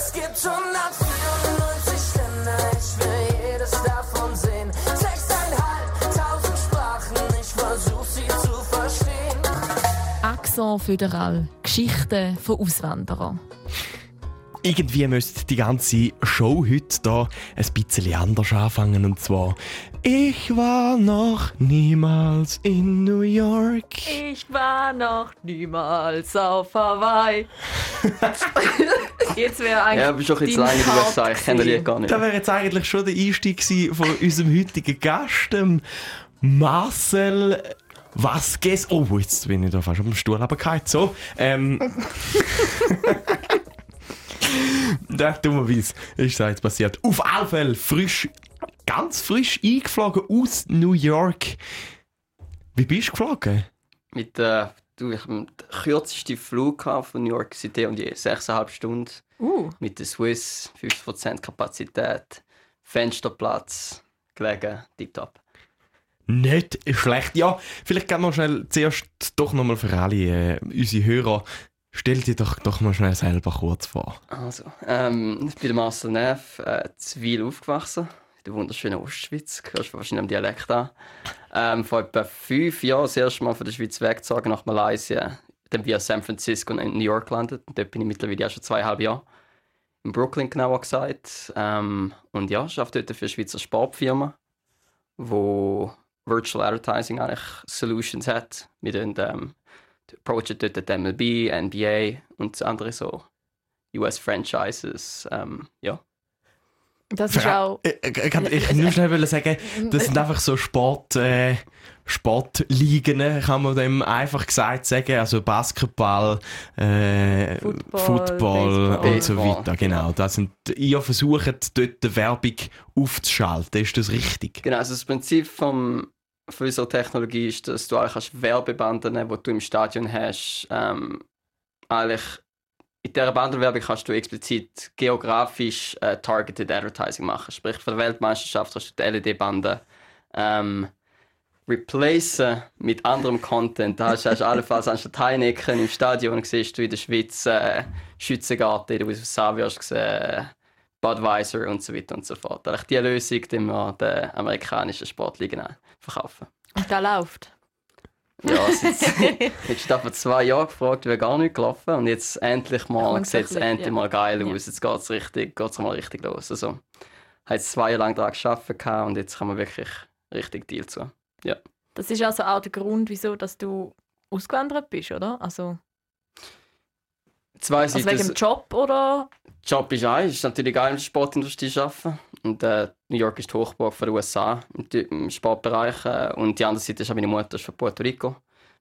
Es gibt 194 Länder, ich will jedes davon sehen. Sechseinhalbtausend Sprachen, ich versuch sie zu verstehen. Accent Föderal. Geschichten von Auswanderern. Irgendwie müsste die ganze Show heute da ein bisschen anders anfangen. Und zwar, ich war noch niemals in New York. Ich war noch niemals auf Hawaii. Jetzt wäre eigentlich. Ja, bist doch jetzt lange in den USA, Part ich kenne die gar nicht. Das wäre jetzt eigentlich schon der Einstieg von unserem heutigen Gast, Marcel Vasquez. Oh, jetzt bin ich da fast auf dem Stuhl runtergefallen. So, ähm... Ja, dummerweise ist das jetzt passiert. Auf alle Fälle frisch, ganz frisch eingeflogen aus New York. Wie bist du geflogen? Mit äh, du, ich hab den kürzesten Flug von New York City und je 6,5 Stunden. Uh, Mit der Swiss, 50% Kapazität, Fensterplatz, gelegen, tipptopp. Nicht schlecht. Ja, vielleicht gehen wir schnell zuerst doch nochmal für alle äh, unsere Hörer. Stell dir doch, doch mal schnell selber kurz vor. Also, ähm, ich bin Marcel Neff, äh, Zwil aufgewachsen, in der wunderschönen Ostschweiz. Hörst du wahrscheinlich am Dialekt an. Ähm, vor etwa fünf Jahren das erste Mal von der Schweiz weggezogen nach Malaysia. Dann via San Francisco und New York gelandet. Und dort bin ich mittlerweile auch schon zweieinhalb Jahre. In Brooklyn genauer gesagt. Ähm, und ja, ich arbeite dort für eine Schweizer Sportfirma, wo Virtual Advertising eigentlich Solutions hat. Wir tun, ähm, approachen dort die MLB, NBA und andere so US-Franchises. Ähm, ja. das ist auch. Ich, ich, ich, ich nur schnell wollen sagen, das sind einfach so Sport, äh, Sportligen, kann man dem einfach gesagt sagen. Also Basketball, äh, Football, Football Baseball. und so weiter. Genau. Das sind, ihr versucht dort die Werbung aufzuschalten. Ist das richtig? Genau, also das Prinzip vom, von unserer Technologie ist, dass du eigentlich kannst Werbebanden, die du im Stadion hast, ähm, eigentlich in dieser Bandenwerbung kannst du explizit geografisch äh, targeted Advertising machen. Sprich, für die Weltmeisterschaft hast du die LED-Banden ähm, replacen mit anderem Content. Da hast du hast du allenfalls anstatt Heineken im Stadion siehst du in der Schweiz äh, Schützengarten in den USA wirst du sehen, Budweiser und so weiter und so fort. Eigentlich die Lösung, die wir den amerikanischen Sportligen verkaufen. Und da läuft. Ja, jetzt vor zwei Jahren gefragt, wäre gar nicht gelaufen und jetzt endlich mal sieht es endlich ja. mal geil Ja. aus. Jetzt geht es richtig, geht's mal richtig los. Also, habe jetzt zwei Jahre lang daran gearbeitet und jetzt kann man wirklich richtig Deal zu. Das ist also auch der Grund, wieso dass du ausgewandert bist, oder? Also, Zwei also wegen dem Job oder? Job ist ein, ist natürlich geil in der Sportindustrie zu arbeiten. Und äh, New York ist die Hochburg von den USA im, Sportbereich. Äh, und die andere Seite ist auch meine Mutter ist von Puerto Rico.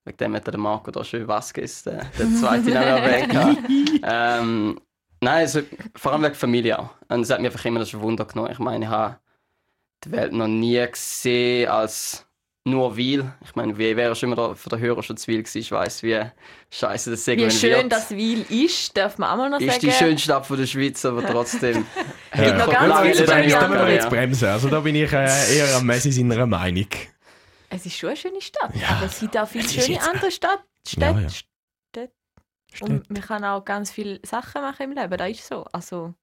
Wegen dem hat der Marco da schön Vasquez, der, der zweite Name erwähnt. ähm, nein, also, vor allem wegen Familie auch. Und es hat mir einfach immer das Wunder genommen. Ich meine, ich habe die Welt noch nie gesehen als nur Wil. Ich meine, wie wäre schon immer da für den Hörer schon zu Wil gewesen. Ich weiss, wie scheiße das Wie Segment schön wird. das Wil ist, darf man auch mal noch Ist sagen. die schönste Stadt von der Schweiz, aber trotzdem. Gibt noch ganz viele da, müssen wir jetzt ja. bremsen. Also da bin ich äh, eher am Messi seiner Meinung. Es ist schon eine schöne Stadt, Ja, aber es gibt auch viele ist schöne jetzt- andere Stadt, Städte. Ja, ja. Städte. Und man kann auch ganz viele Sachen machen im Leben, das ist so. Also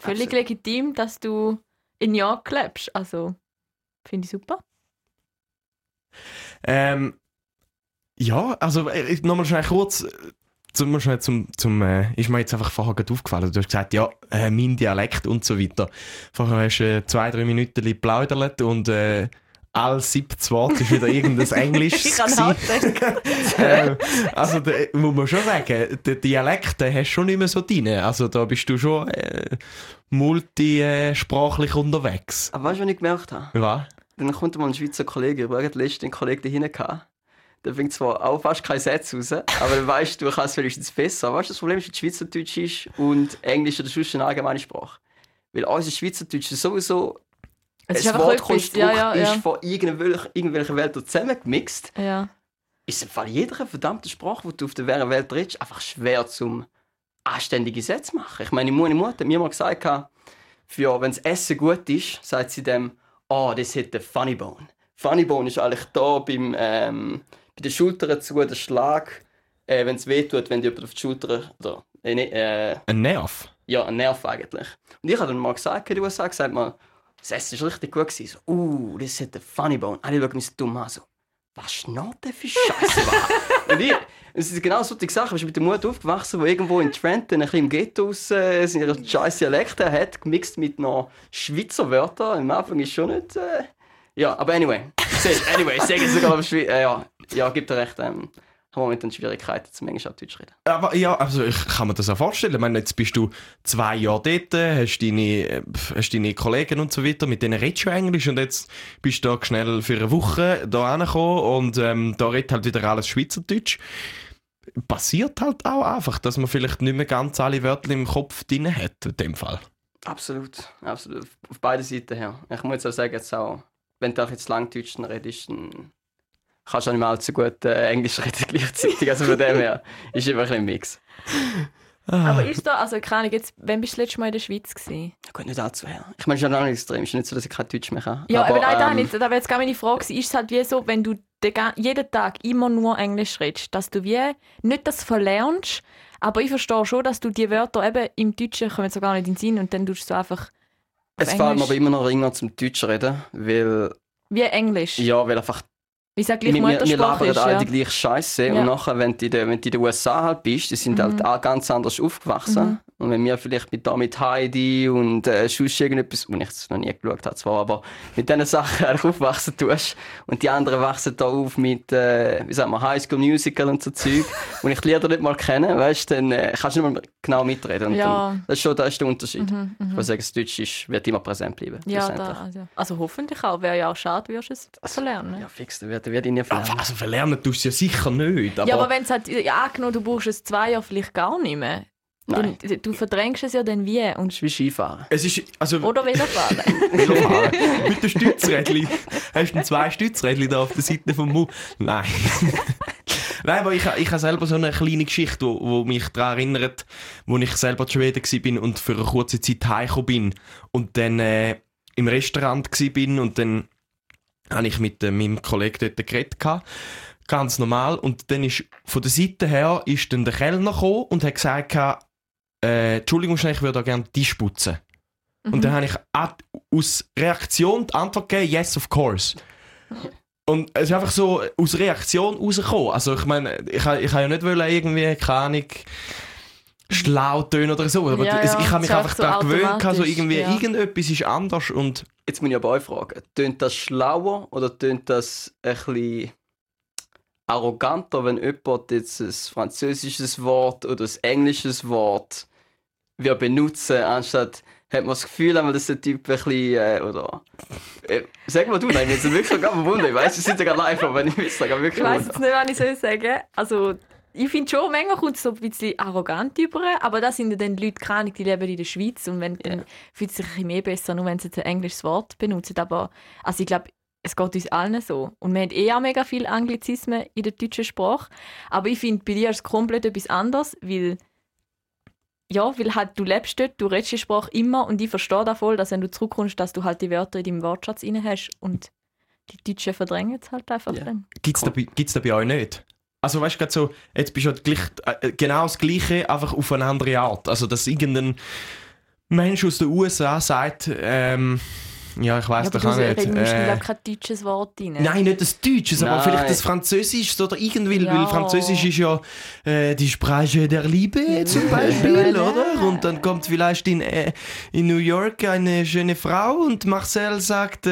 völlig Absolut. legitim, dass du in New York lebst. Also finde ich super. Ähm, ja, also äh, nochmal schnell kurz, äh, zum, schnell zum, zum äh, ist mir jetzt einfach vorher gerade aufgefallen. Du hast gesagt, ja, äh, mein Dialekt und so weiter. Vorher hast du äh, zwei, drei Minuten geplaudert und äh, all siebtes Wort ist wieder irgendein Englisch. Ich kann denken. ähm, also da, muss man schon sagen, der Dialekt den hast du schon nicht mehr so drin. Also da bist du schon äh, multisprachlich unterwegs. Aber weißt du, was ich gemerkt habe? Was? Dann kommt mal ein Schweizer Kollege, ich habe letztens einen Kollegen da hinten. Der fängt zwar auch fast keinen Satz raus, aber dann weißt du, du kannst wenigstens besser. Weißt du, das Problem ist, dass Schweizerdeutsch ist und Englisch oder sonst eine allgemeine Sprache. Weil unser Schweizerdeutsch ist sowieso Es einfach Wortkonstrukt etwas, ja, ja, ist ja. von irgendwelcher, irgendwelcher Welt zusammengemixt. ja. Ist im Fall jeder verdammte Sprache, die du auf der Welt redest, einfach schwer zum anständige Sätze machen. Ich meine, meine Mutter hat mir mal gesagt, für, wenn das Essen gut ist, sagt sie dem, oh, das hat den Funny Bone. Funny Bone ist eigentlich da beim, ähm, bei den Schultern zu, der Schlag, äh, wenn es weh tut, wenn jemand auf die Schulter, oder, äh, ne, äh, Ein Nerv? ja, ein Nerv eigentlich. Und ich habe dann mal gesagt, in den USA gesagt mal, das Essen ist richtig gut gewesen. So, uh, das hat einen funny bone. Alle schauen mich so dumm an, so, was schnarrt der für Scheiße? und ich, es sind genau solche Sachen. Ich bin mit der Mutter aufgewachsen, die irgendwo in Trenton, ein bisschen im Ghetto raus, äh, seine scheiß Dialekte hat, gemixt mit noch Schweizer Wörtern. Am Anfang ist schon nicht. Äh, ja, aber anyway. Anyway, ich sage sogar auf Schweiz. Äh, ja, ja, gibt recht. Ähm, haben momentan Schwierigkeiten, zum manchmal auch Deutsch reden. Aber ja, also ich kann mir das auch vorstellen. Ich meine, jetzt bist du zwei Jahre dort, hast deine, hast deine Kollegen und so weiter, mit denen redest du Englisch und jetzt bist du da schnell für eine Woche da angekommen und ähm, da redet halt wieder alles Schweizerdeutsch. Passiert halt auch einfach, dass man vielleicht nicht mehr ganz alle Wörter im Kopf drin hat, in dem Fall. Absolut, absolut. Auf beiden Seiten her. Ich muss jetzt auch sagen, jetzt auch, wenn du auch jetzt Langdeutsch redest, dann kannst du auch nicht mehr allzu gut äh, Englisch reden gleichzeitig. Also von dem her ist immer ein Mix. Aber ist da, also keine Ahnung, jetzt, wann bist du das letzte Mal in der Schweiz gewesen? Ja, Gut, nicht allzu her. Ich meine, es ist ja noch nicht extrem. Es ist nicht so, dass ich kein Deutsch mehr kann. Ja, aber, nein, da ähm, nicht. Da wäre jetzt gar meine Frage gewesen. Ist es halt wie so, wenn du jeden Tag immer nur Englisch redest, dass du wie nicht das verlernst, aber ich verstehe schon, dass du die Wörter eben im Deutschen kommen so gar nicht in den Sinn und dann tust du so einfach Es fällt mir Englisch. aber immer noch ringer zum Deutsch reden, weil, wie Englisch. ja, weil einfach Wie sag gleich wir, wir, wir Muttersprache labern ist. alle Ja. die gleiche Scheiße Ja. und nachher, wenn du in den, wenn du in den USA halt bist, die sind Mhm. halt auch ganz anders aufgewachsen. Und wenn wir vielleicht mit, da mit Heidi und äh, sonst irgendetwas, wo ich es noch nie geschaut habe zwar, aber mit diesen Sachen aufwachsen tust und die anderen wachsen da auf mit, äh, wie sagt man, High School Musical und so Zeug, und ich die Lieder nicht mal kenne, weißt du, dann äh, kannst du nicht mal genau mitreden. Und Ja. dann, das, ist schon, das ist der Unterschied. Mhm, Ich mhm. würde sagen, das Deutsch ist, wird immer präsent bleiben. Ja, da, also, also hoffentlich auch. Wäre ja auch schade, würdest du es verlernen. Ja, fix, da wird, wird ihn ja verlernen. Also verlernen tust du es ja sicher nicht. Aber, ja, aber wenn es halt, ja, angenommen, du brauchst es zwei Jahre vielleicht gar nicht mehr. Dann, du verdrängst es ja dann wie. Und, ist wie Skifahren. es ist, also, oder Velofahren. Velofahren. Mit den Stützrädchen. Hast du zwei Stützrädchen da auf der Seite vom Mund? Nein. Nein, aber ich, ha- ich habe selber so eine kleine Geschichte, wo, wo mich daran erinnert, wo ich selber in Schweden war und für eine kurze Zeit heimgekommen bin und dann äh, im Restaurant war und dann habe ich mit äh, meinem Kollegen dort geredet. gehabt. Ganz normal. Und dann ist von der Seite her ist dann der Kellner gekommen und hat gesagt, äh, Entschuldigung, ich würde da gerne Tisch putzen. Und dann habe ich auch aus Reaktion die Antwort gegeben, yes, of course. Und es ist einfach so aus Reaktion rausgekommen. Also ich meine, ich, ich habe ja nicht wollen, irgendwie, keine Ahnung, schlau tönen oder so. Aber Ja, ja, ich habe mich einfach so daran gewöhnt, gehabt, so automatisch, irgendwie, ja. irgendetwas ist anders und Jetzt muss ich aber euch fragen, tönt das schlauer oder tönt das ein bisschen arroganter, wenn jemand jetzt ein französisches Wort oder ein englisches Wort wir benutzen, anstatt hat man das Gefühl, einmal, dass der Typ ein bisschen, äh, oder... Äh, sag mal du, nein, wir sind wirklich sogar verwundert. Ich weiss, wir sind sogar live, aber ich weiß sogar wirklich Ich weiß jetzt nicht, was ich soll sagen Also, ich finde schon, manchmal kommt es so ein bisschen arrogant über, aber das sind ja dann die Leute, keine die leben in der Schweiz und wenn, dann fühlt es sich ein bisschen mehr besser, nur wenn sie jetzt ein englisches Wort benutzen. Aber also ich glaube, es geht uns allen so. Und wir haben eh auch mega viel Anglizismen in der deutschen Sprache. Aber ich finde, bei dir ist es komplett etwas anderes, weil ja, weil halt du lebst dort, du redest die Sprache immer und ich verstehe da voll, dass wenn du zurückkommst, dass du halt die Wörter in deinem Wortschatz rein hast und die Deutschen verdrängen es halt einfach Ja. dann. gibt es da, gibt's da bei euch nicht? Also weißt du, gerade so, jetzt bist du halt gleich, äh, genau das Gleiche, einfach auf eine andere Art. Also dass irgendein Mensch aus den USA sagt, ähm, ja, ich weiß Ja, doch auch du nicht. redest äh, glaub, kein deutsches Wort rein. Nein, nicht das Deutsche, aber vielleicht das Französische oder irgendwie, Ja. weil Französisch ist ja äh, die Sprache der Liebe zum Beispiel, oder? Und dann kommt vielleicht in, äh, in New York eine schöne Frau und Marcel sagt, äh,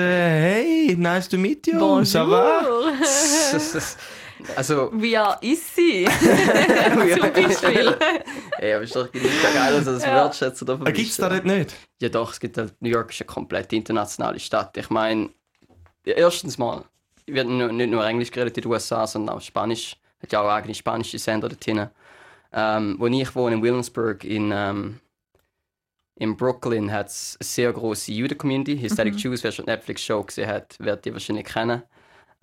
hey, nice to meet you, ça va? Also, Wie alt ist sie? Zum Beispiel. ey, aber ist doch nicht geil, also das Ja. Wertschätzen davon. Äh, Gibt's da dort nicht? Ja doch, es gibt halt, New York ist eine komplett internationale Stadt. Ich meine, ja, erstens mal, wird nicht nur Englisch geredet in den USA, sondern auch Spanisch. Hat ja auch eigene spanische Sender dort hinten. Ähm, wo ich wohne, in Williamsburg, in, ähm, in Brooklyn, hat es eine sehr große Juden-Community. Hysteric Jews, wer schon die Netflix-Show gesehen hat, wird die wahrscheinlich kennen.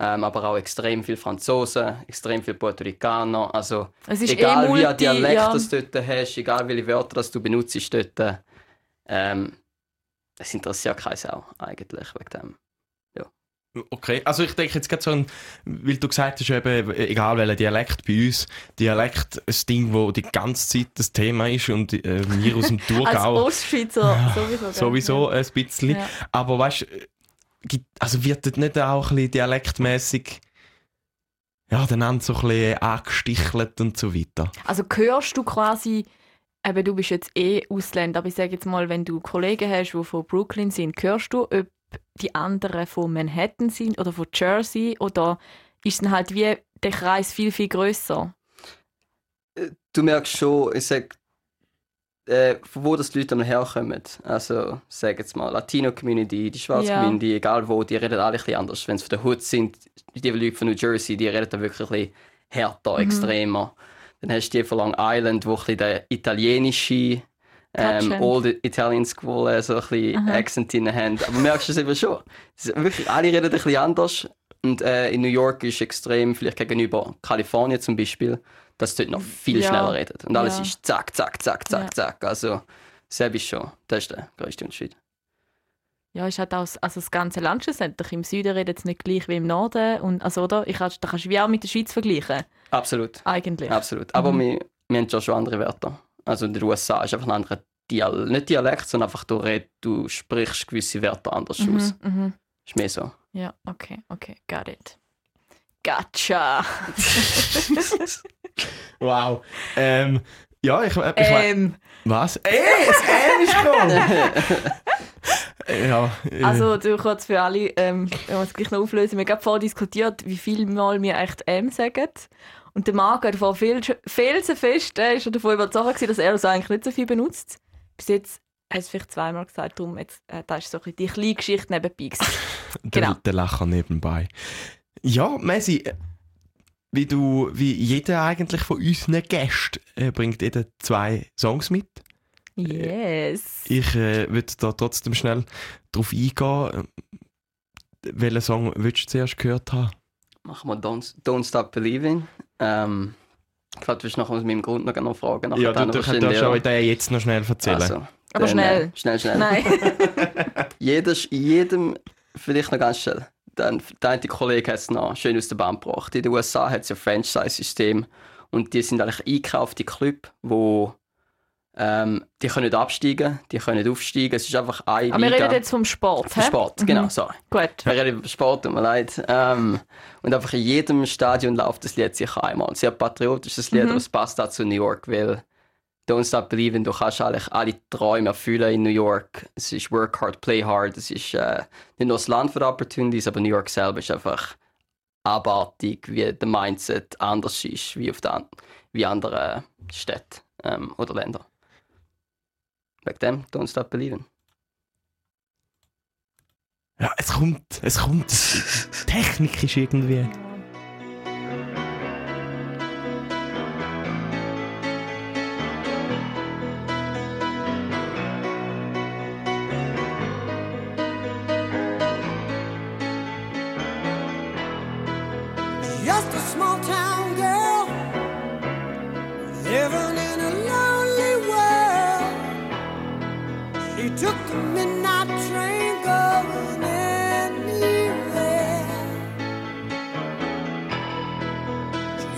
Ähm, aber auch extrem viele Franzosen, extrem viele Puerto Ricaner. Also, Es ist egal eh wie ein Dialekt ja. das du dort hast, egal welche Wörter das du benutzt dort, ähm, das interessiert keine Sau eigentlich wegen dem. Okay, also ich denke jetzt gerade so, ein, weil du gesagt hast, eben, egal welcher Dialekt bei uns, Dialekt ein Ding, wo die ganze Zeit das Thema ist und äh, wir aus dem Als Thurgau Ostschweizer sowieso. gell? sowieso ein bisschen. Ja. Aber weißt du, also wird dort nicht auch ein bisschen dialektmäßig ja, dann so ein bisschen angestichelt und so weiter? Also hörst du quasi, eben du bist jetzt eh Ausländer, aber ich sage jetzt mal, wenn du Kollegen hast, die von Brooklyn sind, hörst du, ob die anderen von Manhattan sind oder von Jersey oder ist dann halt wie der Kreis viel, viel grösser? du merkst schon, ich sag, äh, von wo das die Leute dann herkommen. Also, sag jetzt mal, Latino-Community, die schwarze Ja. Community, egal wo, die reden alle ein bisschen anders. Wenn es von der Hood sind, die Leute von New Jersey, die reden da wirklich ein bisschen härter, extremer. Dann hast du die von Long Island, wo ein bisschen der italienische ähm, Old Italian School äh, so ein bisschen. Accent drin haben. Aber merkst du es eben schon. Wirklich, alle reden ein bisschen anders. Und äh, in New York ist extrem, vielleicht gegenüber Kalifornien zum Beispiel, dass dort noch viel Ja. schneller redet. Und alles Ja. ist zack, zack, zack, zack, Ja. zack. Also, selbst schon. Das ist der größte Unterschied. Ja, ist halt auch, also das ganze Land schlussendlich. Im Süden redet es nicht gleich wie im Norden. Und, also, oder? Ich da kannst du wie auch mit der Schweiz vergleichen, Absolut. eigentlich. Absolut. Aber Mhm. wir, wir haben schon schon andere Wörter. Also in den USA ist einfach ein anderer Dialekt. Nicht Dialekt, sondern einfach du, red, du sprichst gewisse Wörter anders aus. Mhm, mhm. Ist mehr so. Ja, okay, okay, got it. Gotcha. Wow. Ähm, ja, ich, ich, ich ähm, Was? Ey, das M ist gekommen! ja, äh, also, du kurz für alle, ähm, wenn wir es gleich noch auflösen. Wir haben gerade vorher diskutiert, wie viel Mal wir echt M sagen. Und der Marc hat vor viel, felsenfest, äh, ist davon überzeugt, dass er das eigentlich nicht so viel benutzt. Bis jetzt er es vielleicht zweimal gesagt, darum jetzt, äh, das ist so ein bisschen die kleine Geschichte nebenbei. der, genau. der Lacher nebenbei. Ja, Messi, äh, wie du, wie jeder eigentlich von unseren Gästen äh, bringt jeder zwei Songs mit. Yes. Ich äh, würde da trotzdem schnell drauf eingehen. Äh, Welchen Song würdest du zuerst gehört haben? Machen wir Don't, Don't Stop Believing. Ähm, ich glaube, du willst noch aus meinem Grund noch noch fragen. nachher ja, du, dann du kannst ja. auch den jetzt noch schnell erzählen. Also, Aber dann, schnell. Äh, schnell, schnell. Nein. Jeder, jedem, vielleicht noch ganz schnell, dann, der eine Kollege hat es noch schön aus der Bahn gebracht. In den USA hat es ja Franchise-System und die sind eigentlich eingekaufte Club, wo ähm, die können nicht absteigen, die können nicht aufsteigen. Es ist einfach eine Aber wir Liga. reden jetzt vom Sport, hä? Sport, Mhm. genau, sorry. Gut. Wir reden über Sport, tut mir leid. Ähm, und einfach in jedem Stadion läuft das Lied sicher einmal. Sehr patriotisches Lied, Mhm. aber es passt auch zu New York, weil Don't Stop Believing, du kannst eigentlich alle Träume erfüllen in New York. Es ist Work Hard, Play Hard. Es ist äh, nicht nur das Land für Opportunities, aber New York selber ist einfach abartig, wie der Mindset anders ist wie auf der, wie andere Städte ähm, oder Länder. Wegen dem, Don't Stop Believing. Ja, es kommt, es kommt. Technik ist irgendwie.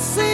see.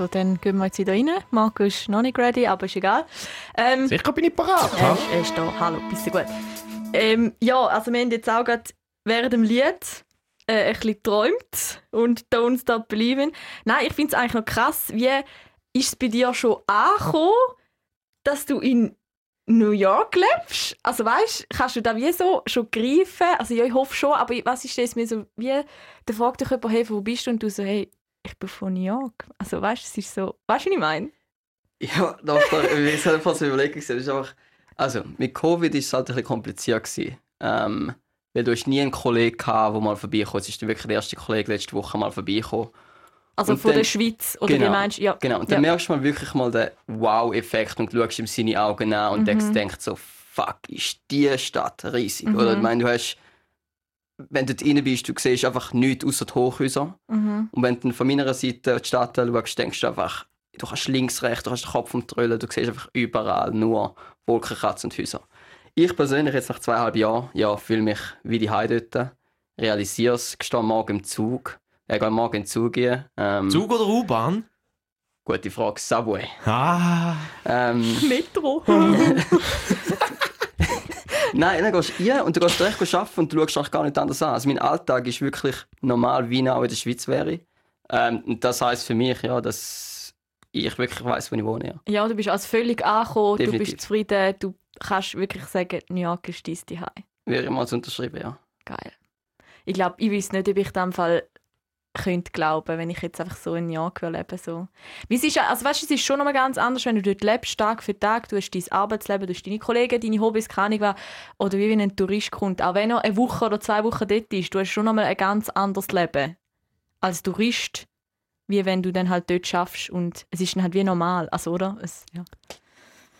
Also dann gehen wir jetzt wieder rein. Marco ist noch nicht ready, aber ist egal. Ähm, Sicher bin ich parat. er, ist, er ist da. Hallo, bist du gut? Ähm, ja, also wir haben jetzt auch gerade während dem Lied äh, ein bisschen geträumt und «Don't Stop Believing». Nein, ich finde es eigentlich noch krass, wie ist es bei dir schon angekommen, dass du in New York lebst? Also weißt, kannst du da wie so schon greifen? Also ja, ich hoffe schon, aber was ist das mir so wie, da fragt dich jemand, hey, wo bist du? Und du so, hey, ich bin von New York. Also weißt, es ist so, weißt du, was ich meine? Ja, doch, doch, ich habe fast überlegt, es ist einfach, also mit Covid ist es halt ein bisschen kompliziert gewesen. Ähm, weil du hast nie einen Kollegen gehabt, der mal vorbeikommt. Es ist wirklich der erste Kollege letzte Woche mal vorbeigekommen. Also Und von dann- der Schweiz, oder wie Genau. meinst du? Ja. Genau, und dann ja. merkst du mal wirklich mal den Wow-Effekt und schaust ihm seine Augen an und Mhm. denkst so, fuck, ist die Stadt riesig. Oder ich Mhm. meine, du hast, wenn du dort rein bist, du siehst einfach nichts außer die Hochhäuser. Mhm. Und wenn du von meiner Seite die Stadt anschaust, denkst du einfach, du kannst links, rechts, du hast den Kopf vom Tröllen, du siehst einfach überall nur Wolkenkratzen und Häuser. Ich persönlich, jetzt nach zweieinhalb Jahren, ja, fühle mich wie die Heide dort, realisiere es, stehe morgen im Zug, ich gehe morgen in den Zug gehen. Ähm, Zug oder U-Bahn? Gute Frage, Subway. Ah. Ähm, Metro. nein, dann gehst du rein und du gehst direkt arbeiten und du schaust eigentlich gar nicht anders an. Also mein Alltag ist wirklich normal, wie ich auch in der Schweiz wäre. Ähm, und das heisst für mich, ja, dass ich wirklich weiß, wo ich wohne. Ja. Ja, du bist also völlig angekommen, du Definitiv. bist zufrieden, du kannst wirklich sagen, New York ist dein Zuhause. Wäre ich mal zu unterschreiben, ja. Geil. Ich glaube, ich weiß nicht, ob ich in dem Fall könnte glauben, wenn ich jetzt einfach so in York will leben so. Es ist, also weißt, es ist schon noch mal ganz anders, wenn du dort lebst, Tag für Tag, du hast dein Arbeitsleben, du hast deine Kollegen, deine Hobbys, keine Ahnung oder wie wenn ein Tourist kommt. Auch wenn er eine Woche oder zwei Wochen dort ist, du hast schon noch mal ein ganz anderes Leben als Tourist, wie wenn du dann halt dort schaffst und es ist dann halt wie normal, also oder? Es, ja.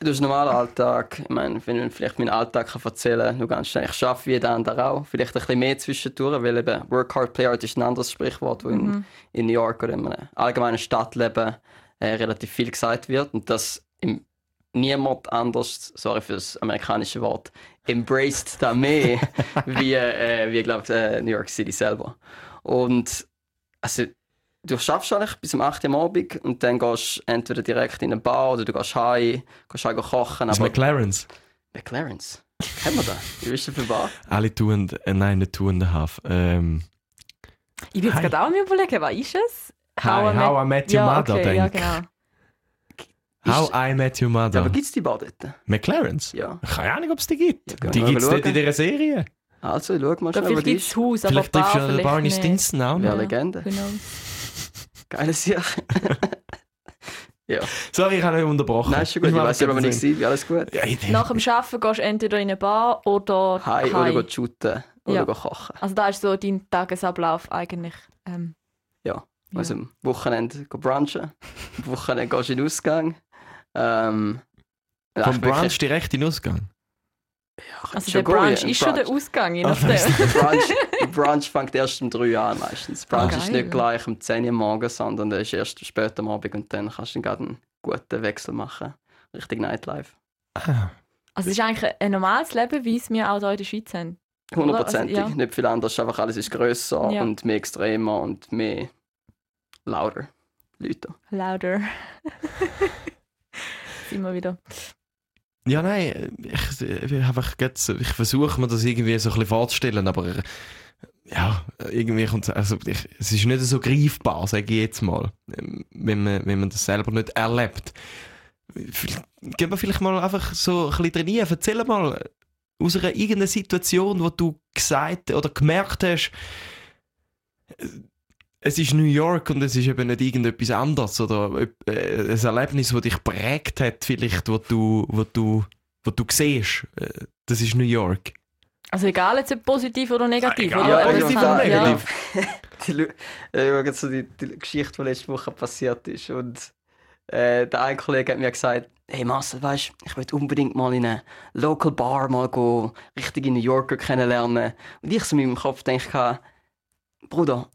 Du hast einen normalen Alltag. Ich meine, wenn ich vielleicht meinen Alltag kann erzählen kann, du kannst ich arbeite wie jeder andere auch. Vielleicht ein bisschen mehr zwischendurch, weil eben Work hard, play hard ist ein anderes Sprichwort, das in, in New York oder in einem allgemeinen Stadtleben äh, relativ viel gesagt wird. Und das im, niemand anders, sorry für das amerikanische Wort, embraced da mehr wie, äh, wie glaube äh, New York City selber. Und also, du schaffst eigentlich bis um 8 Uhr am Abend und dann gehst du entweder direkt in eine Bar oder du gehst heim, gehst heim kochen. Das Aber McLarens. McLaren's, kennen wir das? Wie bist du für Bar? Alle tun, äh, nein, nicht a half. Ähm, Ich bin jetzt gerade auch am überlegen, was ist es? Hi, How I Met Your ja, Mother, okay, ja, genau. How I Met Your Ja, Mother. aber gibt es die Bar dort? McLarens? Ja. Keine Ahnung, ob es die gibt. Ja, die gibt es nicht in dieser Serie. Also, schau mal Ich schnell, vielleicht die gibt es ist. Haus, aber Vielleicht Bar triffst du ja vielleicht Barney nicht. Stinson auch Ja, noch. Legende. Genau. Geile Sache. ja. Sorry, ich habe nicht unterbrochen. Nein, ist schon gut. Ich mache weiß ja, aber nicht gewesen. Alles gut. Ja, ich Nach dem Arbeiten gehst du entweder in eine Bar oder Hi, heim. oder shooten. Oder Ja. kochen. Also da ist so dein Tagesablauf eigentlich. Ähm, Ja. Ja. Also am Wochenende gehen brunchen. Am Wochenende gehst du in den Ausgang. Ähm, Vom wirklich- Brunch direkt in den Ausgang. Ja, also schon der Brunch ist schon der. Ausgang, je Ah, nachdem. weißt Der Brunch, der Brunch fängt erst um 3 Uhr an meistens. Brunch Ah, ist geil. nicht gleich um 10 Uhr morgens, sondern der ist erst später am Abend und dann kannst du dann gerade einen guten Wechsel machen. Richtig Nightlife. Ah. Also es ist eigentlich ein normales Leben, wie es wir auch hier in der Schweiz haben. Hundertprozentig. Also, ja. Nicht viel anders, einfach alles ist grösser Ja. und mehr extremer und mehr lauter. Leute. Lauter. Wir wieder. Ja, nein, ich, ich, jetzt, ich versuche mir das irgendwie so ein bisschen vorzustellen, aber ja, irgendwie kommt also ich, es ist nicht so greifbar, sage ich jetzt mal, ähm, wenn man, wenn man das selber nicht erlebt. Gehen wir vielleicht mal einfach so ein bisschen trainieren. Erzähl mal aus einer irgendeiner Situation, wo du gesagt oder gemerkt hast, es ist New York und es ist eben nicht irgendetwas anderes oder äh, ein Erlebnis, das dich prägt hat, vielleicht, wo du, wo du, wo du siehst, äh, das ist New York. Also egal, jetzt ob positiv oder negativ. egal, oder? positiv oder ja. negativ. die, Lu- äh, so die, die Geschichte, die letzte Woche passiert ist. Und äh, der eine Kollege hat mir gesagt, hey Marcel, weißt ich will unbedingt mal in eine Local Bar mal gehen, richtige New Yorker kennenlernen. Und ich so in meinem Kopf denke, Bruder,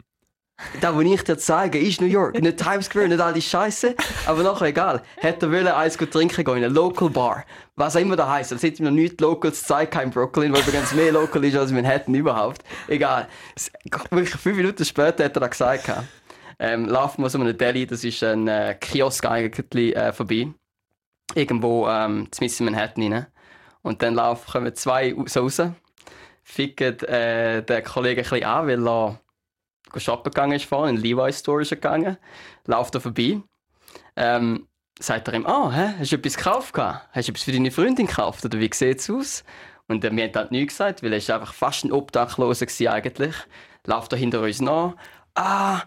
das, was ich dir zeige, ist New York. Nicht Times Square, nicht all die Scheiße. Aber nachher egal. Hätte er eins gut trinken gehen in eine Local Bar. Was auch immer das heisst. Als hätte mir noch nichts Locals gezeigt kein Brooklyn, weil übrigens mehr Local ist als Manhattan überhaupt. Egal. Es- Wirklich fünf Minuten später hat er das gesagt. ähm, laufen wir so einem Deli, das ist ein äh, Kiosk eigentlich äh, vorbei. Irgendwo ähm, mitten in Manhattan rein. Und dann laufen, kommen zwei raus, ficken äh, den Kollegen ein bisschen an, weil er shoppen gegangen ist vorhin, in Levi's Store ist er gegangen, läuft er vorbei. Ähm, sagt er ihm, ah, hä, hast du etwas gekauft? gehabt? Hast du etwas für deine Freundin gekauft? Oder wie sieht es aus? Und äh, wir haben halt nichts gesagt, weil er ist einfach fast ein Obdachloser war eigentlich. Läuft er hinter uns nach. Ah,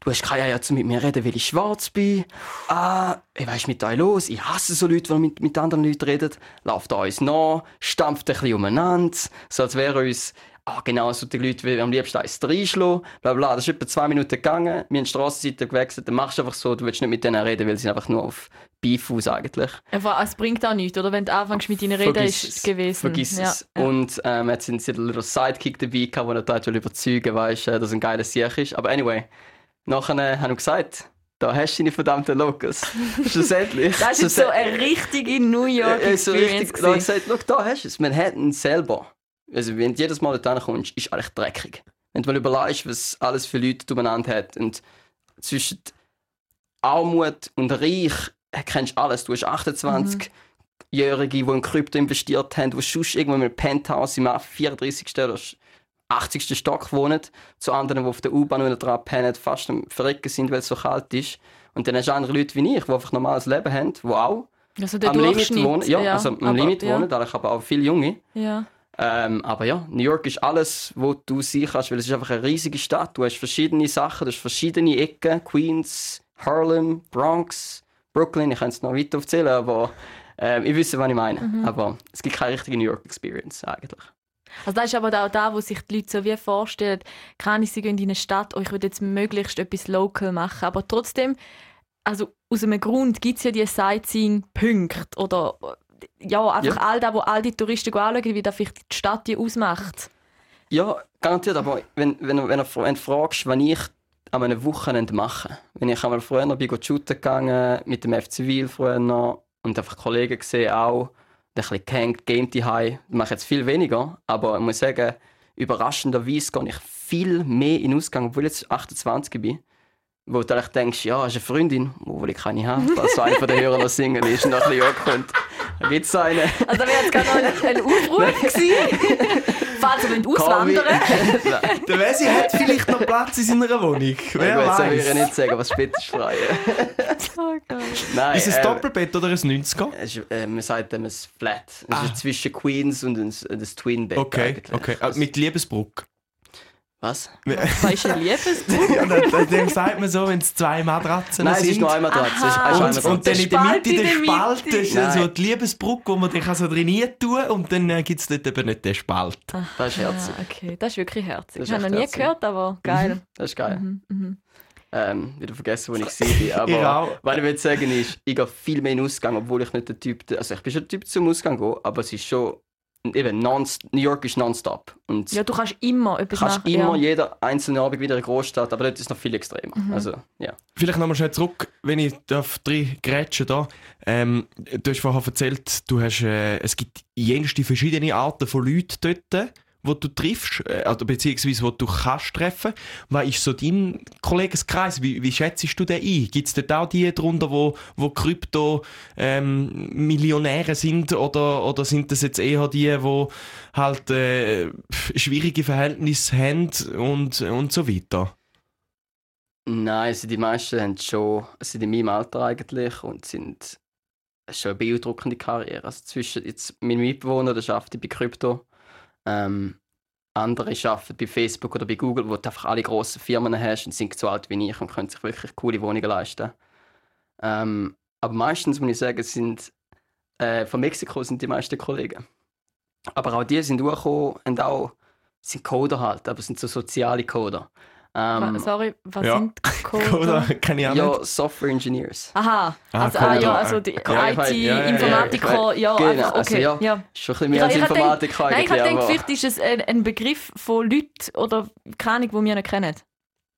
du hast keine Eier zu mit mir reden, weil ich schwarz bin. Ah, ich weiss mit euch los. Ich hasse so Leute, die mit, mit anderen Leuten reden. Läuft er uns nach, stampft ein bisschen umeinander, so als wäre uns ah, genau so die Leute, am liebsten eins reinschlagen, bla bla. Das ist etwa zwei Minuten gegangen, wir haben die Strassenseite gewechselt, dann machst du einfach so, du willst nicht mit denen reden, weil sie sind einfach nur auf Beef aus eigentlich. Einfach, es bringt auch nichts, oder? Wenn du anfängst mit ihnen reden, ist es es. gewesen. Vergiss ja. es. Und ähm, jetzt sind sie ein little Sidekick dabei gehabt, wo er dort überzeugen weißt, dass ein geiler Sieg ist. Aber anyway, nachher äh, haben wir gesagt, da hast du deine verdammten Locals. Schlussendlich. Das ist so eine richtige New York Ja, so Experience. richtig, da gesagt, da hast du es. Manhattan selber. Also, wenn du jedes Mal dort kommst, ist eigentlich dreckig. Wenn du mal überlegst, was alles für Leute umeinander hat und zwischen Armut und Reich kennst du alles. Du hast 28-Jährige, die in Krypto investiert haben, die sonst irgendwo einem Penthouse im 34. oder 80. Stock wohnen, zu anderen, die auf der U-Bahn unten dran pennen, fast am Verrecken sind, weil es so kalt ist. Und dann hast du andere Leute wie ich, die einfach ein normales Leben haben, die auch Also am Limit wohnen. Ja, also am aber- Limit ja, wohnen, aber auch viele Junge. Ja. Ähm, aber ja, New York ist alles, wo du sein kannst, weil es ist einfach eine riesige Stadt. Du hast verschiedene Sachen, du hast verschiedene Ecken. Queens, Harlem, Bronx, Brooklyn. Ich kann es noch weiter aufzählen, aber ähm, ich wüsste, was ich meine. Mhm. Aber es gibt keine richtige New York Experience eigentlich. Also das ist aber auch da, wo sich die Leute so wie vorstellen, kann ich sie gehen in eine Stadt, oh, ich will jetzt möglichst etwas local machen, aber trotzdem, also aus einem Grund gibt es ja die Sightseeing-Punkte oder ja, einfach Ja. all das, wo all die Touristen anschauen, wie das vielleicht die Stadt die ausmacht. Ja, garantiert, aber wenn, wenn, wenn, du- wenn du fragst, was ich an einem Wochenende mache, wenn ich einmal früher bin go shooten gegangen, mit dem FC Wil früher noch, und einfach Kollegen gesehen auch, ein bisschen gehängt, game die High, mache ich jetzt viel weniger, aber ich muss sagen, überraschenderweise gehe ich viel mehr in Ausgang, obwohl ich jetzt 28 bin, wo du denkst, ja, du eine Freundin, wo ich keine habe, weil so einer von den Hörern noch Single ist und noch ein bisschen angekommen. Da eine. Also wäre jetzt gerade noch ein, Aufruf gewesen. Falls ihr wollt auswandern. Der Wesi hat vielleicht noch Platz in seiner Wohnung. Wer das will ich weiß. nicht sagen, was später schreien. oh Gott. Nein, Ist es ein äh, Doppelbett oder ein 90er? es ist, äh, man sagt dem ein Flat. Es Ah. ist zwischen Queens und ein, ein Twin-Bett. Okay, eigentlich. okay. Ah, mit Liebesbruck. Was? Ein Liebesbuch? Ja, dem- dem sagt man so, wenn es zwei Matratzen Nein, es sind. nur dran. Es ist, es ist Aha. einmal und, und dann in der Mitte in der der Spalt Mitte. ist dann so Nein. die Liebesbrücke, wo man den kann so drin tun und dann äh, gibt es dort eben nicht den Spalt. Das ist herzig. Okay, das ist wirklich herzig. Das ich habe noch nie herzig. gehört, aber geil. Das ist geil. Mhm, mhm. Ähm, wieder vergessen, wo ich war. Aber auch. was ich will sagen ist, ich gehe viel mehr in den Ausgang, obwohl ich nicht der Typ... Also ich bin schon der Typ zum Ausgang gehen, aber es ist schon... Eben, non, New York ist nonstop. Und Ja, du kannst immer etwas kannst machen. immer ja. jeder einzelne Abend wieder in eine Großstadt, aber dort ist es noch viel extremer. Mhm. Also, ja. Vielleicht nochmal schnell zurück, wenn ich darf drei Grätschen da. Ähm, du hast vorher erzählt, du hast, äh, es gibt jenste verschiedene Arten von Leuten dort, wo du triffst, also beziehungsweise wo du kannst treffen. Was ist so dein Kollegenkreis? Wie, wie schätzt du den ein? Gibt es dort auch die drunter, wo, wo Krypto ähm, sind oder, oder sind das jetzt eher die, wo halt äh, schwierige Verhältnisse haben und, und so weiter? Nein, also die meisten haben schon, sind in meinem Alter eigentlich und sind schon eine beeindruckende Karriere. Also zwischen jetzt mein Mitbewohner, der arbeitet bei Krypto, ähm, andere arbeiten bei Facebook oder bei Google, wo du einfach alle grossen Firmen hast und sind so alt wie ich und können sich wirklich coole Wohnungen leisten. Ähm, aber meistens muss ich sagen, sind äh, von Mexiko sind die meisten Kollegen. Aber auch die sind durchgekommen und auch sind Coder halt, aber sind so soziale Coder. Ähm, Sorry, was ja. sind Coder? Oder? Kann ich auch nicht. ja, Software Engineers. Aha, Ah, also, ah, ja, also die Ja, ich weiß, IT, ja, ja, ja, Informatiker, ja, Genau, einfach, also okay. ja. ja. Ist schon ein bisschen mehr als Ich- ich hab Informatik Nein, ich eigentlich, habe gedacht, vielleicht ist es ein, ein Begriff von Leuten oder keine Ahnung, die wir nicht kennen.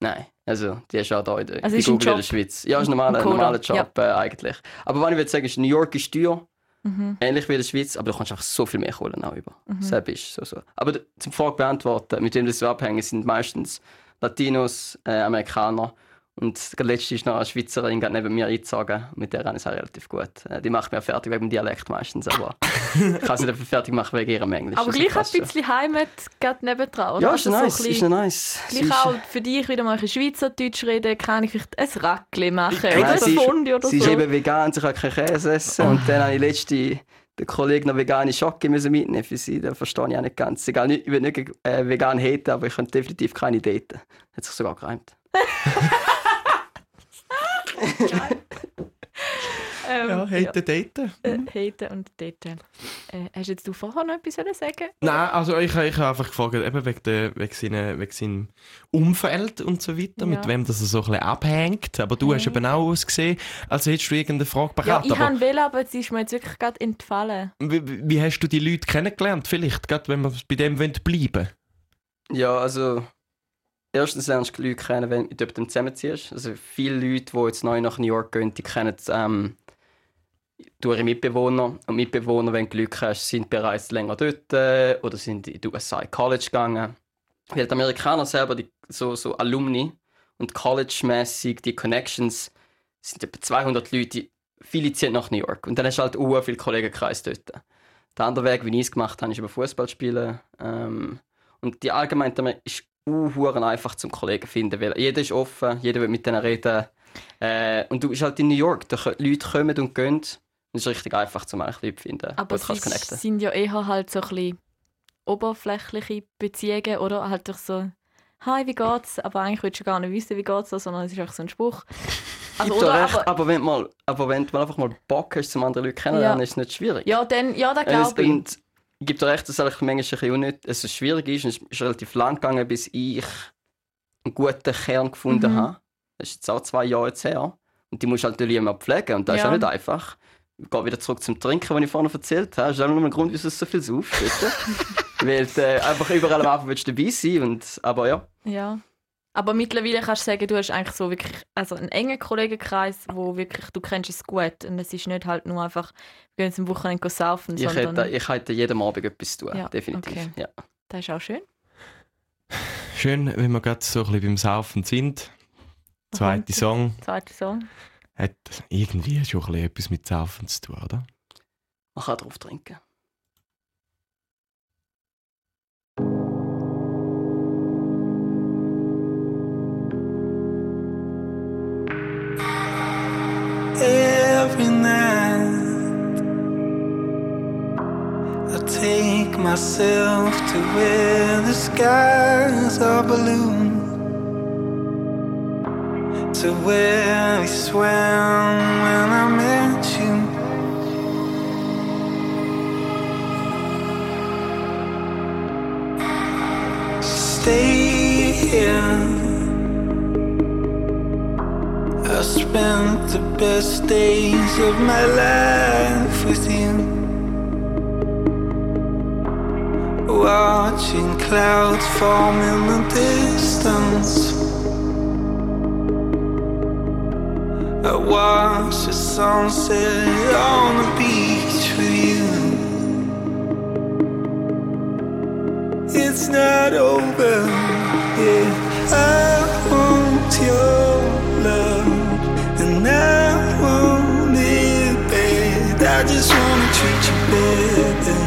Nein, also die ist auch da in der, Also ist ein Google in der Job. Schweiz. Ja, ist ein normaler, normaler Job äh, eigentlich. Aber was ich will sagen, ist, New York ist teuer, Mhm. ähnlich wie in der Schweiz, aber du kannst einfach so viel mehr Kohle auch über. Mhm. Selbst ist so, so. Aber zum Frage beantworten, mit wem das so abhängt, sind meistens Latinos, äh, Amerikaner Und gerade letzte ist noch eine Schweizerin gerade neben mir eingezogen. Mit der habe ich es auch relativ gut. Äh, Die macht mir fertig wegen dem Dialekt meistens, aber ich kann sie dafür fertig machen wegen ihrem Englisch. Aber Also gleich ein passt schon. bisschen Heimat gerade nebendran, oder? Ja, ist Also nice. so ein ist bisschen- nice. Sie Gleich ist- auch für dich wieder mal ein bisschen Schweizerdeutsch reden, kann ich vielleicht ein Rackli machen Nein, oder sie ein ist- Fondue oder Sie ist so. eben vegan, sie kann keinen Käse essen. Und dann habe ich letzte den Kollegen noch vegane Schocke müssen mitnehmen für sie. Das verstehe ich auch nicht ganz. Egal, ich will nicht äh, vegan haten, aber ich könnte definitiv keine daten. Hat sich sogar gereimt. Ähm, Ja, haten, daten. Äh, haten und daten. Äh, hast jetzt du vorher noch etwas wollen sagen? Nein, also ich, ich habe einfach gefragt, eben wegen, der, wegen, seiner, wegen seinem Umfeld und so weiter, Ja. mit wem das so ein bisschen abhängt. Aber du hast Okay. eben auch ausgesehen, als hättest du irgendeine Frage Ja, parat. ich habe will, aber es ist mir jetzt wirklich gerade entfallen. wie, wie hast du die Leute kennengelernt? Vielleicht, gerade wenn wir bei dem wollen bleiben Ja, also erstens lernst du Leute kennen, wenn du mit jemandem zusammenziehst. Also viele Leute, die jetzt neu nach New York gehen, die kennen ähm, durch Mitbewohner. Und Mitbewohner, wenn du Glück hast, sind bereits länger dort äh, oder sind in die USA College gegangen. Weil die Amerikaner selber, die, so, so Alumni und College-mässig, die Connections, sind etwa 200 Leute, viele ziehen nach New York. Und dann hast du halt auch viele Kollegenkreis dort. Der andere Weg, wie ich es gemacht habe, ist über Fußball spielen. Ähm, und die Allgemeinheit ist unhuren einfach zum Kollegen finden, weil jeder ist offen, jeder will mit denen reden. Äh, und du bist halt in New York, da Leute kommen und gehen. Es ist richtig einfach, zum eigentlich Leute zu finden, Aber es sind ja eher halt so ein bisschen oberflächliche Beziehungen, oder? Halt doch so, «Hi, wie geht's?» Aber eigentlich willst du gar nicht wissen, wie geht's, sondern es ist einfach so ein Spruch. Also, oder? recht, Aber, aber, wenn du mal, aber wenn du mal einfach mal Bock hast, zum anderen Leute kennenlernen, Ja. ist es nicht schwierig. ja, dann, ja, das glaube ich. Und ich gebe dir recht, dass es manchmal ein bisschen unnötig, schwierig ist. Es ist relativ lang gegangen, bis ich einen guten Kern gefunden Mhm. habe. Das ist jetzt auch zwei Jahre jetzt her. Und die musst du halt natürlich immer pflegen. Und das ist Ja. auch nicht einfach. Ich gehe wieder zurück zum Trinken, was ich vorhin erzählt habe. Das ist auch noch ein Grund, wieso es so viel du? Weil du äh, einfach überall am willst du dabei sein. Und, aber ja, Ja. Aber mittlerweile kannst du sagen, du hast eigentlich so wirklich also einen engen Kollegenkreis, wo wirklich, du kennst es gut. Und es ist nicht halt nur einfach, wir gehen jetzt am Wochenende saufen, ich sondern hätte, ich hätte jeden Abend etwas zu tun. Ja, definitiv. okay. Ja. das ist auch schön. Schön, wenn wir gerade so ein bisschen beim Saufen sind. Zweite Aha. Song Zweiter Song. Hat irgendwie schon ein bisschen etwas mit Saufen zu tun, oder? Man kann drauf trinken. every night. I take myself to where the skies are blue, to where swam when I met you. Stay here. I spent the best days of my life with you. Watching clouds form in the distance. I watched the sunset on the beach with you. It's not over, yeah. I want your love, and I want it bad. I just wanna treat you better.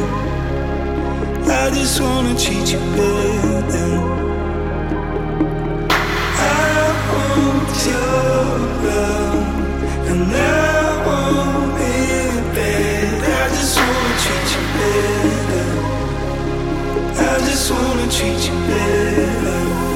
I just wanna treat you better. Treat you better.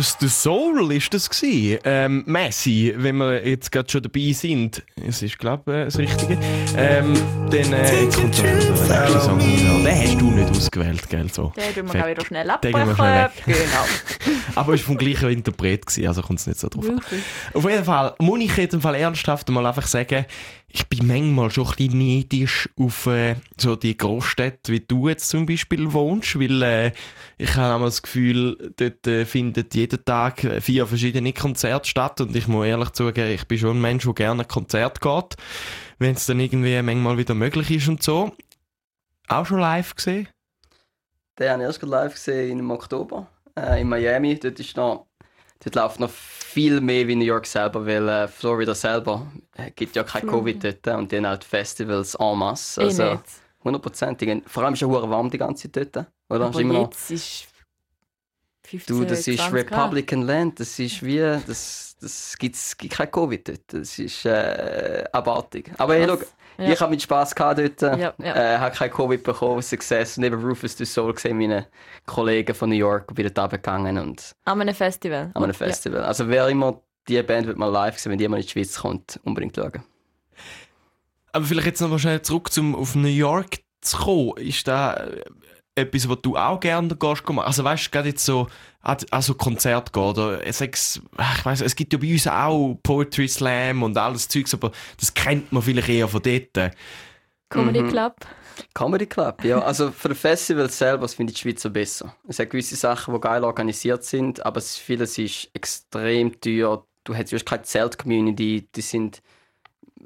Rufus the Soul ist das gewesen. Ähm, Messi, wenn wir jetzt gerade schon dabei sind, es ist glaube ich das Richtige, ähm, dann äh, jetzt kommt der nächste Song rein. Den hast du nicht ausgewählt, gell? So. Den tun wir auch wieder schnell abbrechen. Genau. Aber es war vom gleichen Interpret, gewesen, also kommt es nicht so drauf an. Auf jeden Fall, muss ich jetzt im Fall ernsthaft mal einfach sagen, ich bin manchmal schon ein bisschen neidisch auf äh, so die Großstädte, wie du jetzt zum Beispiel wohnst, weil äh, ich habe das Gefühl, dort äh, findet jeden Tag äh, vier verschiedene Konzerte statt und ich muss ehrlich zugeben, ich bin schon ein Mensch, der gerne ein Konzert geht, wenn es dann irgendwie manchmal wieder möglich ist und so. Auch schon live gesehen? Den habe ich erst live gesehen im Oktober äh, in Miami. Dort, ist noch, dort läuft noch viel mehr wie New York selber, weil äh, Florida selber äh, gibt ja kein Covid dort äh, und die haben auch die Festivals en masse. Eh Also hundertprozentig. Vor allem ist es ja warm die ganze Zeit dort. Oder? Aber jetzt ist 15, du, das ist 20 Grad. Republican Land. Das ist wie, das, das gibt's, gibt kein Covid dort. Das ist äh, abartig. Aber hey, schau, Ja. ich habe mit Spass gehabt dort. Ja, ja. Äh, habe kein Covid bekommen, Success. Neben Rufus du Soul gesehen, meine Kollegen von New York wieder da gegangen und An einem Festival. an einem Festival. Also wer immer die Band wird mal live sehen, wenn die mal in die Schweiz kommt, unbedingt schauen. Aber vielleicht jetzt noch mal schnell zurück zum auf New York zu kommen. Ist da etwas, was du auch gerne gehst machen? Also weißt du, gerade jetzt so an also Konzert gehen oder sechs, ich weiß, es gibt ja bei uns auch Poetry Slam und alles Zeugs, aber das kennt man vielleicht eher von dort. Comedy Mhm. Club. Comedy Club, ja. Also für das Festival selber finde ich die Schweizer besser. Es hat gewisse Sachen, die geil organisiert sind, aber es- vieles ist extrem teuer. Du hast keine Zelt-Community, die sind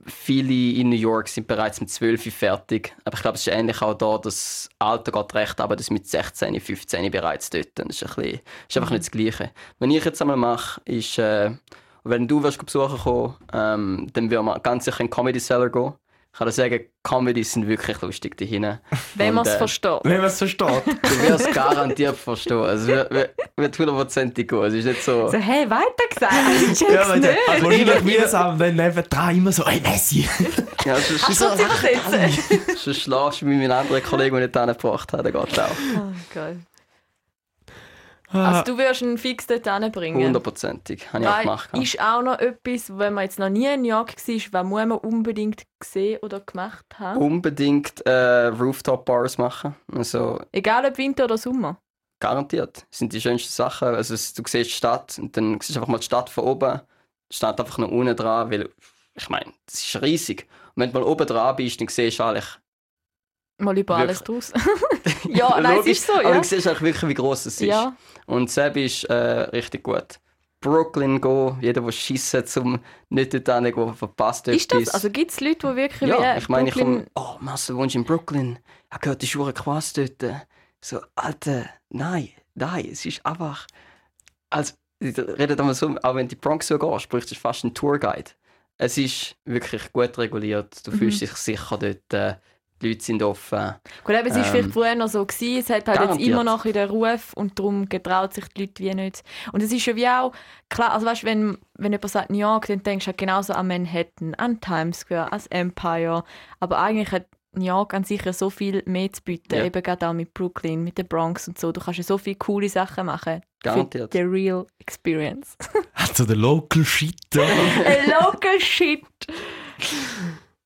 viele in New York sind bereits mit 12 fertig. Aber ich glaube, es ist ähnlich auch da, das Alter geht recht, aber das mit 16, 15 bereits dort. Das ist, ein bisschen, ist einfach nicht das Gleiche. Wenn ich jetzt einmal mache, ist, äh, wenn du wirst besuchen kommen, ähm, dann werden wir ganz sicher in den Comedy Cellar gehen. Ich kann sagen, Comedy sind wirklich lustig da hinten. Wenn man es äh, versteht. Wenn man es versteht. Du wirst garantiert verstehen. Also, es wird- hundertprozentig gehen. Es ist nicht so. So, hey, weiter gesagt. Ich check's ja, nicht. der- wahrscheinlich mühsam, wenn nebendran immer so, ey Messi. Ja, sonst, Ach so, jetzt. sonst schlafst du mit meinen anderen Kollegen, die nicht hingebracht haben. Dann geht auch. Oh, geil. Also du wirst ihn fix dort hinbringen. Hundertprozentig. Habe ich auch gemacht. ist auch noch etwas, wenn man jetzt noch nie in New York war, was muss man unbedingt gesehen oder gemacht haben? Unbedingt äh, Rooftop-Bars machen. Also, Egal ob Winter oder Sommer. garantiert. Das sind die schönsten Sachen. Also, du siehst die Stadt und dann siehst du einfach mal die Stadt von oben. Steht einfach noch unten dran, weil, ich meine, das ist riesig. Und wenn du mal oben dran bist, dann siehst du eigentlich. Mal über alles draus. ja, nein, es ist so, Aber ja. du siehst eigentlich wirklich, wie gross es ist. Ja, Und Seb ist äh, richtig gut. Brooklyn gehen, jeder, der schiessen, zum nicht dort hingehen, verpasst ist etwas. das? Also gibt es Leute, die wirklich ja, äh, ich meine, ich Brooklyn- komme, oh, Marcel, wohnst du in Brooklyn? Ich gehört, die Schuhe Quas dort. So, Alter, nein, nein, es ist einfach, als, ich rede einmal so, auch wenn du in die Bronx so gehst, sprichst du fast einen Tourguide. Es ist wirklich gut reguliert, du Mhm. fühlst dich sicher dort, äh, die die Leute sind offen. Gut, eben, es war Ähm, vielleicht früher noch so, gewesen, es hat halt jetzt immer noch in den Ruf und darum getraut sich die Leute wie nicht. Und es ist ja wie auch, klar, also weißt, wenn, wenn jemand sagt New York, dann denkst du halt genauso an Manhattan, an Times Square, an das Empire. Aber eigentlich hat New York an sich ja so viel mehr zu bieten, Ja. eben gerade auch mit Brooklyn, mit der Bronx und so. Du kannst ja so viele coole Sachen machen. Garantiert. Für the real experience. Also der Local Shit. local shit.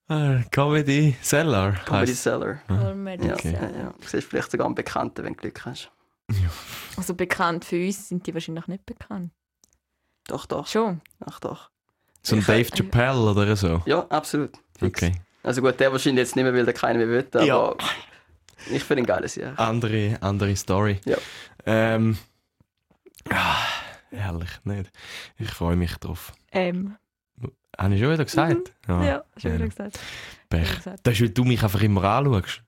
Ah, Comedy Seller. Comedy heisst- Seller. Comedy Ja, Okay. ja, ja. Du siehst vielleicht sogar einen Bekannten, wenn du Glück hast. Also bekannt für uns sind die wahrscheinlich nicht bekannt. Doch, doch. Schon. Ach, doch. So ein Ich- Dave Chappelle oder so. Ja, absolut. Fix. Okay. Also gut, der wahrscheinlich jetzt nicht mehr, weil der keiner mehr will, aber Ja. ich finde ihn geiles Jahr. Andere, andere Story. Ja. Ähm, ah, ehrlich, nicht. Ich freue mich drauf. Ähm, Habe ich schon wieder gesagt? ja, schon wieder ja. gesagt. Pech. Das ist, weil du mich einfach immer anschaust.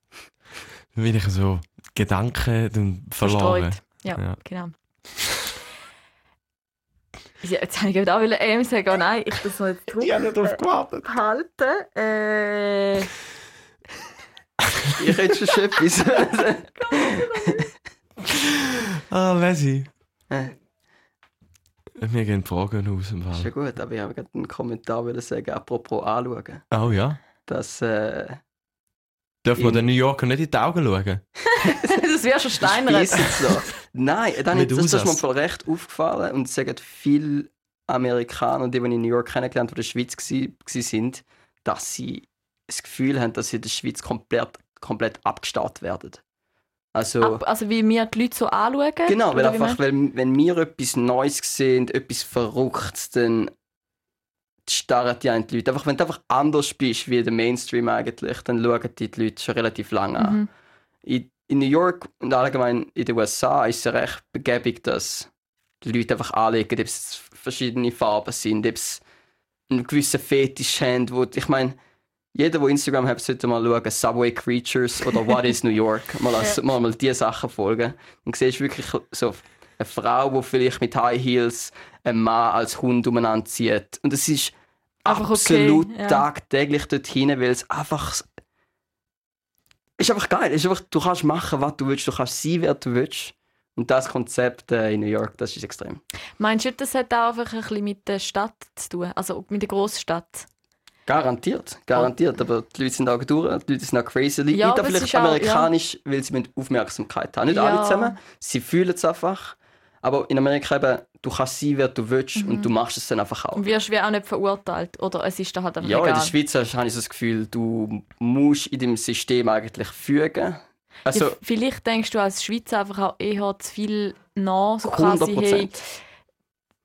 Dann bin ich so Gedanken dann verloren. Verstreut. Ja, Ja. genau. Ja, jetzt habe ich gerade auch wieder M sagen, oh nein, ich das noch jetzt drauf Ich habe nicht darauf gewartet. halten. Äh, Ich hätte schon etwas. Ah, Lesi. Äh, Mir gehen Fragen aus dem ist ja Fall. gut, aber ich habe gerade einen Kommentar wollen sagen, apropos anschauen. Oh ja. Dass, äh, Dürfen wir den New Yorker nicht in die Augen schauen? das wäre schon lassen. Nein, dann ist, das, das ist mir voll recht aufgefallen und es sagen viele Amerikaner, die, die ich in New York kennengelernt habe, die in der Schweiz sind, dass sie das Gefühl haben, dass sie in der Schweiz komplett, komplett abgestarrt werden. Also, Ab, also wie wir die Leute so anschauen? genau, weil einfach, weil, wenn wir etwas Neues sehen, etwas Verrücktes, dann starren die einen die Leute. Einfach, wenn du einfach anders bist wie der Mainstream eigentlich, dann schauen die, die Leute schon relativ lange an Mhm. in, in New York und allgemein in den USA ist es recht begebig, dass die Leute einfach anlegen, ob es verschiedene Farben sind, ob es einen gewissen Fetisch haben. Wo, ich meine, jeder, der Instagram hat, sollte mal schauen, Subway Creatures oder What is New York. Mal, als, mal, mal diese Sachen folgen. Dann siehst du wirklich so eine Frau, die vielleicht mit High Heels einen Mann als Hund umeinander zieht. Und es ist Einfach okay, absolut ja. tagtäglich dorthin, weil es einfach ist einfach geil. Es ist einfach, du kannst machen, was du willst, du kannst sein, wer du willst. Und das Konzept äh, in New York, das ist extrem. Meinst du, das hat auch einfach ein bisschen mit der Stadt zu tun? Also mit der Großstadt? Garantiert, garantiert. Aber die Leute sind auch durch, die Leute sind auch crazy. Ja, aber es vielleicht ist auch- amerikanisch, weil sie mit Aufmerksamkeit haben. Nicht Ja. alle zusammen, sie fühlen es einfach. Aber in Amerika eben, du kannst sein, wer du willst Mhm. und du machst es dann einfach auch. Und wirst wie auch nicht verurteilt? Oder es ist da halt einfach Ja, in egal? der Schweiz habe ich so das Gefühl, du musst in dem System eigentlich fügen. Also, ja, vielleicht denkst du als Schweizer einfach auch eher zu viel nach, so quasi, 100%. hey,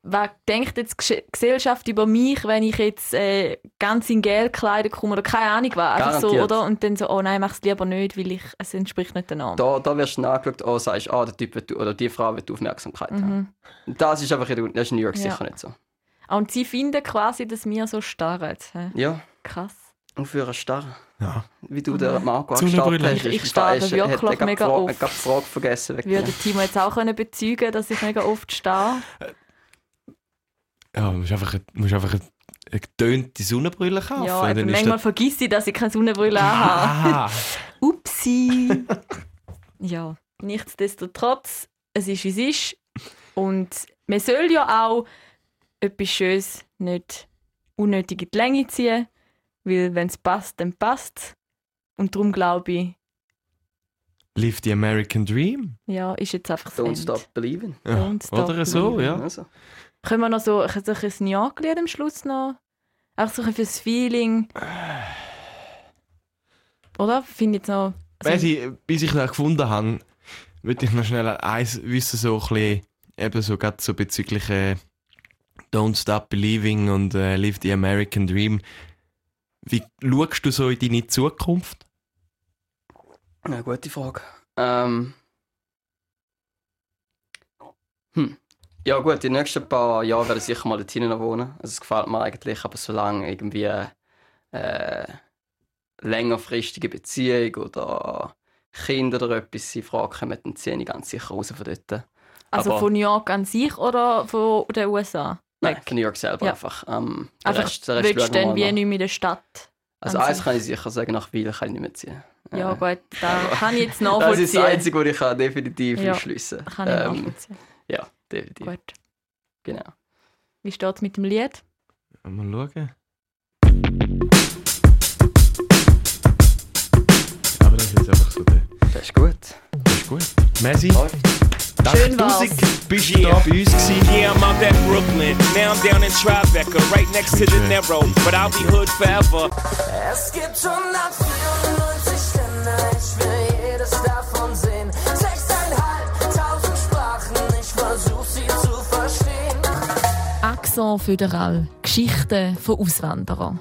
was denkt jetzt die Gesellschaft über mich, wenn ich jetzt äh, ganz in Gel gekleidet komme oder keine Ahnung was, einfach so, oder? Und dann so, oh nein, mach es lieber nicht, weil ich, es entspricht nicht der Norm. Da, da wirst du angeschaut, oh, sagst, ah, der Typ will, oder die Frau will Aufmerksamkeit haben. Mhm. Und das ist einfach in, das ist in New York Ja. sicher nicht so. Und sie finden quasi, dass wir so starren. Ja, Krass. und für einen Starr. Ja. Wie du den Marco Zungenbrille. angestarrt hast. Ich- ich starre ist- wirklich hat mega oft. hat gerade die Frage vergessen. Würde. Timo jetzt auch können bezeugen dass ich mega oft stehe? Ja, du musst einfach, musst einfach eine, eine getönte Sonnenbrille kaufen. Ja, ist manchmal das- vergisst ich, dass ich keine Sonnenbrille habe. Ah, Upsi. ja, nichtsdestotrotz, es ist, wie es ist. Und man soll ja auch etwas Schönes nicht unnötig in die Länge ziehen, weil wenn es passt, dann passt es. Und darum glaube ich, Live the American Dream. ja, ist jetzt einfach das Don't Ende. stop believing. Ja. Don't stop Oder so, believing. ja. Also, Können wir noch so ein, so ein Ja-Glied am Schluss noch? Einfach so ein fürs Feeling. Oder? Finde ich jetzt noch... Weiss ich, bis ich das gefunden habe, würde ich noch schnell eins wissen, so ein bisschen, eben so, gerade so bezüglich äh, Don't Stop Believing und äh, Live the American Dream. Wie schaust du so in deine Zukunft? eine gute Frage. Ähm. Hm. Ja gut, die nächsten paar Jahre werde ich sicher mal dort hinten wohnen. Also es gefällt mir eigentlich, aber solange irgendwie äh, längerfristige Beziehung oder Kinder oder etwas in Frage kommen, dann ziehe ich ganz sicher raus von dort. Also aber- von New York an sich oder von den USA? Nein, von New York selber Ja. einfach. Ähm, Einfach Rest, der Rest willst du dann wie nicht mehr in der Stadt? Also eins kann ich sicher sagen, nach Wiel kann ich nicht mehr ziehen. Ja gut, da kann ich jetzt Das ist nachvollziehen. das Einzige, was ich kann definitiv Ja, ausschliessen kann ich Ähm, nachvollziehen. Ja, definitiv. Gut. Genau. Wie steht es mit dem Lied? Mal schauen. Aber das ist jetzt einfach so der. Das ist gut. Das ist gut. Messi, Schön war's. bist du da bei uns gewesen. Yeah, I'm out at Brooklyn. Now I'm down in Tribeca, right next to the Narrow. But I'll be hood forever. Es gibt 194 Länder, ich will jedes davon sehen. Accent Föderal. Geschichten von Auswanderern.